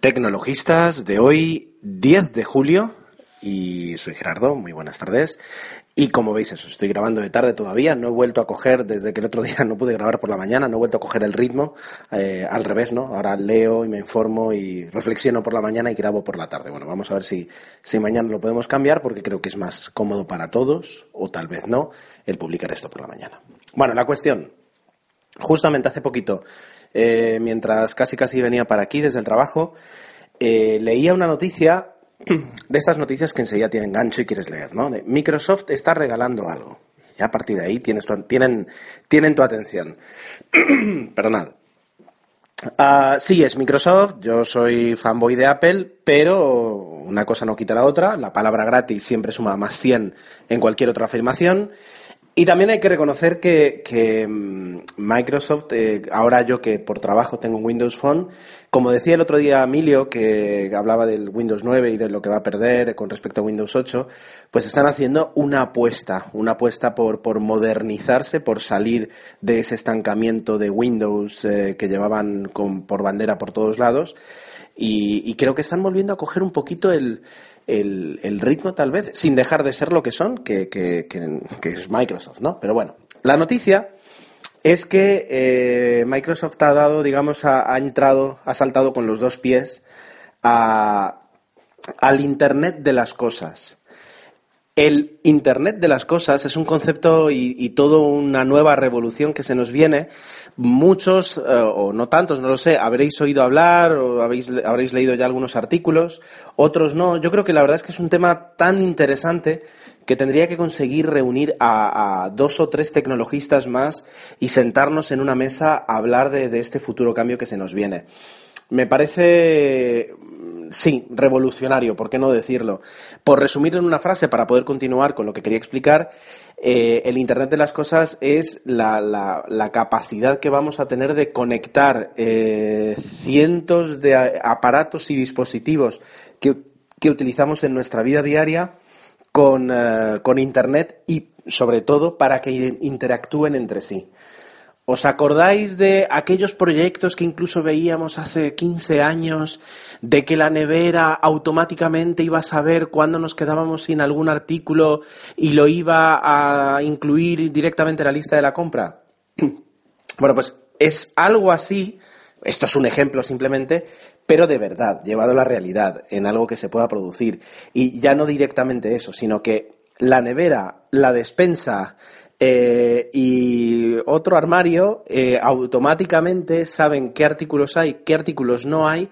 Tecnologistas de hoy, 10 de julio, y soy Gerardo, muy buenas tardes. Y como veis, eso, estoy grabando de tarde todavía, no he vuelto a coger, desde que el otro día no pude grabar por la mañana, no he vuelto a coger el ritmo, eh, al revés, ¿no? Ahora leo y me informo y reflexiono por la mañana y grabo por la tarde. Bueno, vamos a ver si, si mañana lo podemos cambiar, porque creo que es más cómodo para todos, o tal vez no, el publicar esto por la mañana. Bueno, la cuestión, justamente hace poquito, eh, mientras casi casi venía para aquí desde el trabajo, eh, leía una noticia de estas noticias que enseguida tienen gancho y quieres leer, ¿no? De Microsoft está regalando algo. Y a partir de ahí tienes tu- tienen, tienen tu atención. Perdonad. Ah, sí, es Microsoft, yo soy fanboy de Apple, pero una cosa no quita la otra, la palabra gratis siempre suma más 100 en cualquier otra afirmación. Y también hay que reconocer que, mm, Microsoft, eh, ahora yo que por trabajo tengo un Windows Phone, como decía el otro día Emilio, que hablaba del Windows 9 y de lo que va a perder con respecto a Windows 8, pues están haciendo una apuesta, una apuesta por, por modernizarse, por salir de ese estancamiento de Windows eh, que llevaban con- por bandera por todos lados. Y creo que están volviendo a coger un poquito el, el, ritmo, tal vez, sin dejar de ser lo que son, que es Microsoft, ¿no? Pero bueno, la noticia es que eh, Microsoft ha dado, digamos, ha, ha entrado, ha saltado con los dos pies a- al Internet de las cosas. El Internet de las cosas es un concepto y, y toda una nueva revolución que se nos viene. Muchos, eh, o no tantos, no lo sé, habréis oído hablar o habéis, habréis leído ya algunos artículos, otros no. Yo creo que la verdad es que es un tema tan interesante que tendría que conseguir reunir a, dos o tres tecnologistas más y sentarnos en una mesa a hablar de, este futuro cambio que se nos viene. Me parece, sí, revolucionario, ¿por qué no decirlo? Por resumir en una frase, para poder continuar con lo que quería explicar, eh, el Internet de las Cosas es la, capacidad que vamos a tener de conectar eh, cientos de aparatos y dispositivos que, utilizamos en nuestra vida diaria con, eh, con Internet y, sobre todo, para que interactúen entre sí. ¿Os acordáis de aquellos proyectos que incluso veíamos hace 15 años, de que la nevera automáticamente iba a saber cuándo nos quedábamos sin algún artículo y lo iba a incluir directamente en la lista de la compra? Bueno, pues es algo así, esto es un ejemplo simplemente, pero de verdad, llevado a la realidad, en algo que se pueda producir. Y ya no directamente eso, sino que la nevera, la despensa eh, y otro armario eh, automáticamente saben qué artículos hay, qué artículos no hay.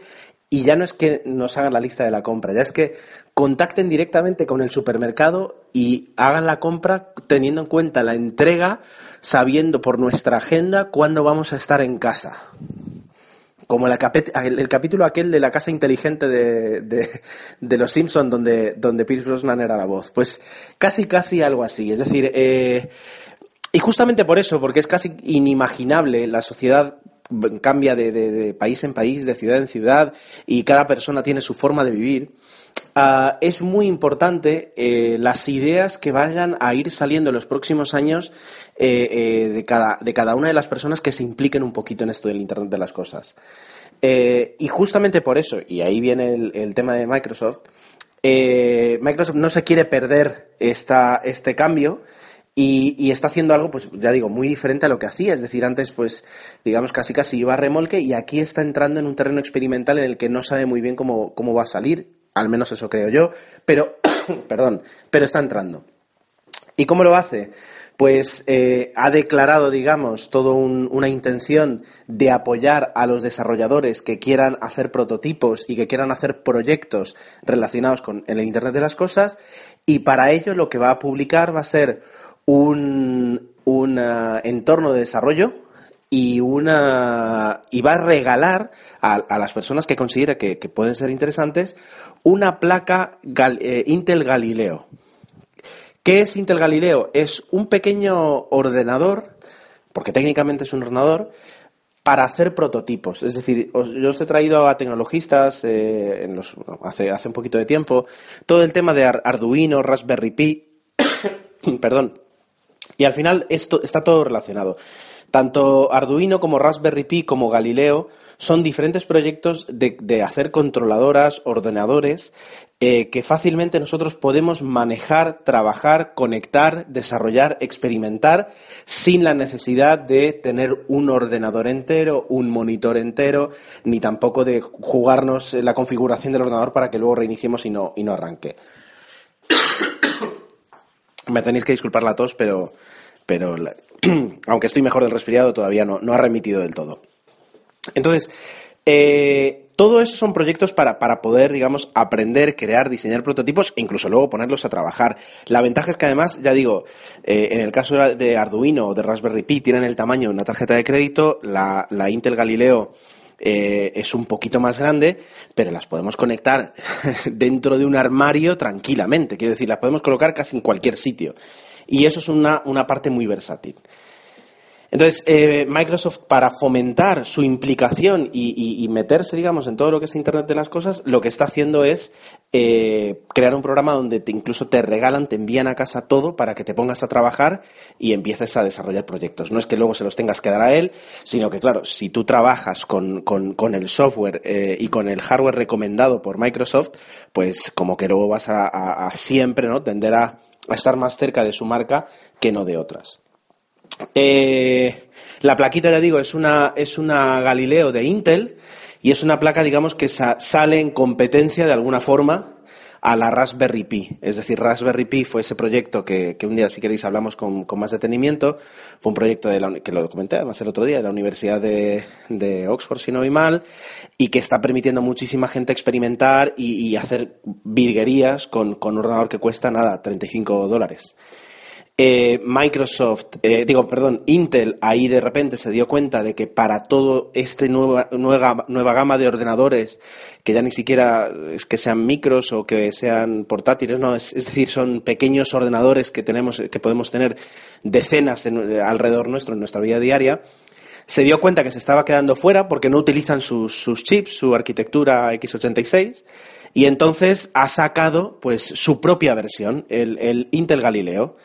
Y ya no es que nos hagan la lista de la compra, ya es que contacten directamente con el supermercado y hagan la compra teniendo en cuenta la entrega, sabiendo por nuestra agenda cuándo vamos a estar en casa. Como la el, el capítulo aquel de la casa inteligente de, de, los Simpson donde, donde Pierce Brosnan era la voz. Pues casi, casi algo así. Es decir, eh, y justamente por eso, porque es casi inimaginable, la sociedad cambia de- de país en país, de ciudad en ciudad, y cada persona tiene su forma de vivir. Ah, es muy importante eh, las ideas que vayan a ir saliendo en los próximos años eh, eh, de, cada, de cada una de las personas que se impliquen un poquito en esto del Internet de las Cosas. Y justamente por eso, y ahí viene el, tema de Microsoft, Microsoft no se quiere perder esta, este cambio y, y está haciendo algo, pues ya digo, muy diferente a lo que hacía. Es decir, antes, pues, digamos, casi casi iba a remolque y aquí está entrando en un terreno experimental en el que no sabe muy bien cómo, cómo va a salir. Al menos eso creo yo. Pero, perdón, pero está entrando. ¿Y cómo lo hace? Pues eh, ha declarado, digamos, toda una intención de apoyar a los desarrolladores que quieran hacer prototipos y que quieran hacer proyectos relacionados con el Internet de las Cosas. Y para ello lo que va a publicar va a ser un, un ah, entorno de desarrollo y una y va a regalar a, a las personas que considera que, pueden ser interesantes una placa eh, Intel Galileo. ¿Qué es Intel Galileo? Es un pequeño ordenador, porque técnicamente es un ordenador, para hacer prototipos. Es decir, yo os he traído a tecnologistas eh, en los, hace, hace un poquito de tiempo todo el tema de Ar- Arduino, Raspberry Pi, perdón, y al final esto está todo relacionado. Tanto Arduino como Raspberry Pi como Galileo son diferentes proyectos de, hacer controladoras, ordenadores, eh, que fácilmente nosotros podemos manejar, trabajar, conectar, desarrollar, experimentar, sin la necesidad de tener un ordenador entero, un monitor entero, ni tampoco de jugarnos la configuración del ordenador para que luego reiniciemos y no, y no arranque. Me tenéis que disculpar la tos, pero, pero la- aunque estoy mejor del resfriado, todavía no, no ha remitido del todo. Entonces, eh, todo eso son proyectos para, para poder, digamos, aprender, crear, diseñar prototipos e incluso luego ponerlos a trabajar. La ventaja es que además, ya digo, eh, en el caso de Arduino o de Raspberry Pi tienen el tamaño de una tarjeta de crédito, la, la Intel Galileo eh, es un poquito más grande, pero las podemos conectar dentro de un armario tranquilamente. Quiero decir, las podemos colocar casi en cualquier sitio. Y eso es una, una parte muy versátil. Entonces, eh, Microsoft, para fomentar su implicación y, meterse, digamos, en todo lo que es Internet de las cosas, lo que está haciendo es eh, crear un programa donde te, incluso te regalan, te envían a casa todo para que te pongas a trabajar y empieces a desarrollar proyectos. No es que luego se los tengas que dar a él, sino que, claro, si tú trabajas con, con- con el software eh, y con el hardware recomendado por Microsoft, pues como que luego vas a, a- a siempre ¿no? tender a- a estar más cerca de su marca que no de otras. Eh, la plaquita, ya digo, es una, es una Galileo de Intel y es una placa, digamos, que sa- sale en competencia de alguna forma a la Raspberry Pi. Es decir, Raspberry Pi fue ese proyecto que, que un día, si queréis, hablamos con, con más detenimiento. Fue un proyecto de la que lo comenté además el otro día, de la Universidad de, de Oxford, si no voy mal, y que está permitiendo a muchísima gente experimentar y, y hacer virguerías con, con un ordenador que cuesta nada, 35 dólares. Eh, Microsoft, eh, digo, perdón, Intel ahí de repente se dio cuenta de que para todo este nueva, nueva, nueva gama de ordenadores, que ya ni siquiera es que sean micros o que sean portátiles, no, es, decir, son pequeños ordenadores que tenemos, que podemos tener decenas en- alrededor nuestro en nuestra vida diaria, se dio cuenta que se estaba quedando fuera porque no utilizan sus, sus chips, su arquitectura x86, y entonces ha sacado pues su propia versión, el, el Intel Galileo.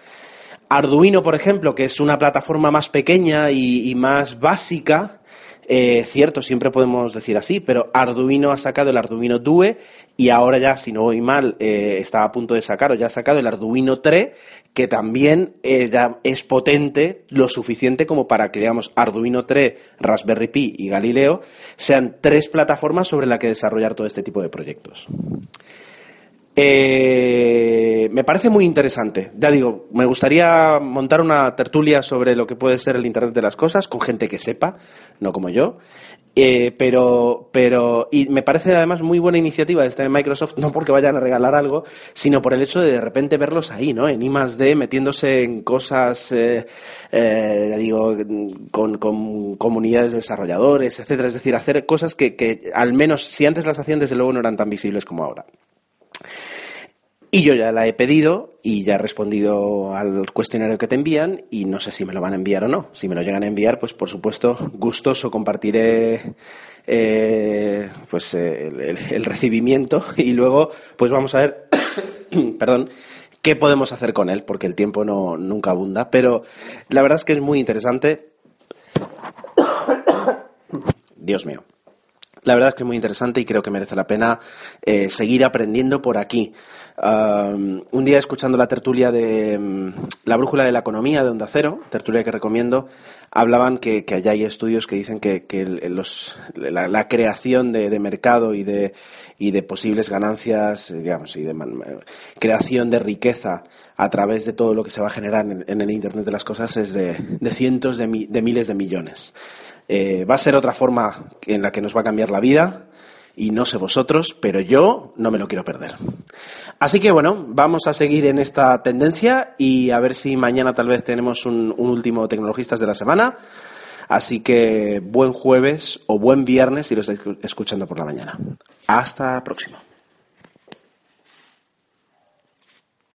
Arduino, por ejemplo, que es una plataforma más pequeña y, más básica, eh, cierto, siempre podemos decir así, pero Arduino ha sacado el Arduino Due y ahora ya, si no voy mal, eh, está a punto de sacar o ya ha sacado el Arduino 3, que también eh, es potente lo suficiente como para que, digamos, Arduino 3, Raspberry Pi y Galileo sean tres plataformas sobre las que desarrollar todo este tipo de proyectos. Eh, me parece muy interesante. Ya digo, me gustaría montar una tertulia sobre lo que puede ser el Internet de las Cosas con gente que sepa, no como yo. Eh, pero, pero, y me parece además muy buena iniciativa esta de Microsoft, no porque vayan a regalar algo, sino por el hecho de de repente verlos ahí, ¿no? En I D, metiéndose en cosas, eh, eh, digo, con, con comunidades de desarrolladores, etcétera. Es decir, hacer cosas que, que al menos, si antes las hacían, desde luego no eran tan visibles como ahora. Y yo ya la he pedido y ya he respondido al cuestionario que te envían y no sé si me lo van a enviar o no. Si me lo llegan a enviar, pues por supuesto, gustoso compartiré eh, pues eh, el, el- el recibimiento y luego pues vamos a ver, perdón, qué podemos hacer con él, porque el tiempo no nunca abunda. Pero la verdad es que es muy interesante. Dios mío. La verdad es que es muy interesante y creo que merece la pena eh, seguir aprendiendo por aquí. Un día escuchando la tertulia de mm, La Brújula de la Economía de Onda Cero, tertulia que recomiendo, hablaban que, allá hay estudios que dicen que, la, creación de, mercado y de, y de posibles ganancias, eh, digamos, y de man- creación de riqueza a través de todo lo que se va a generar en, el Internet de las Cosas es de, cientos de, de miles de millones. Eh, va a ser otra forma en la que nos va a cambiar la vida y no sé vosotros, pero yo no me lo quiero perder. Así que bueno, vamos a seguir en esta tendencia y a ver si mañana tal vez tenemos un, último Tecnologistas de la semana. Así que buen jueves o buen viernes si lo estáis escuchando por la mañana. Hasta la próxima.